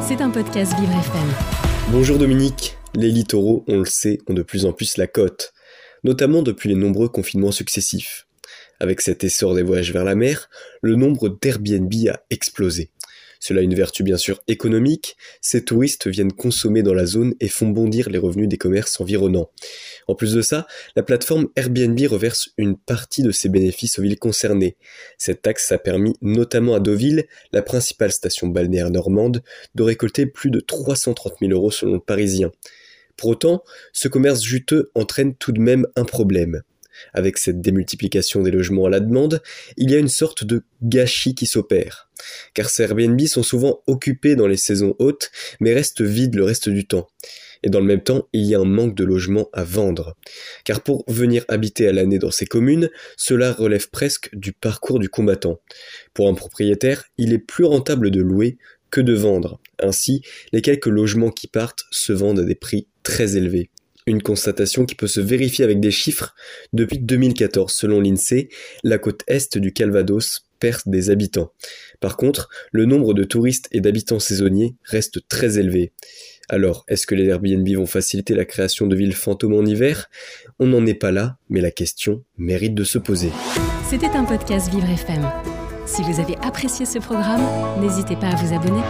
C'est un podcast Vivre FM. Bonjour Dominique. Les littoraux, on le sait, ont de plus en plus la cote, notamment depuis les nombreux confinements successifs. Avec cet essor des voyages vers la mer, le nombre d'Airbnb a explosé. Cela a une vertu bien sûr économique, ces touristes viennent consommer dans la zone et font bondir les revenus des commerces environnants. En plus de ça, la plateforme Airbnb reverse une partie de ses bénéfices aux villes concernées. Cette taxe a permis notamment à Deauville, la principale station balnéaire normande, de récolter plus de 330 000 euros selon le Parisien. Pour autant, ce commerce juteux entraîne tout de même un problème. Avec cette démultiplication des logements à la demande, il y a une sorte de gâchis qui s'opère. Car ces Airbnb sont souvent occupés dans les saisons hautes, mais restent vides le reste du temps. Et dans le même temps, il y a un manque de logements à vendre. Car pour venir habiter à l'année dans ces communes, cela relève presque du parcours du combattant. Pour un propriétaire, il est plus rentable de louer que de vendre. Ainsi, les quelques logements qui partent se vendent à des prix très élevés. Une constatation qui peut se vérifier avec des chiffres. Depuis 2014, selon l'INSEE, la côte est du Calvados perd des habitants. Par contre, le nombre de touristes et d'habitants saisonniers reste très élevé. Alors, est-ce que les Airbnb vont faciliter la création de villes fantômes en hiver? On n'en est pas là, mais la question mérite de se poser. C'était un podcast Vivre FM. Si vous avez apprécié ce programme, n'hésitez pas à vous abonner.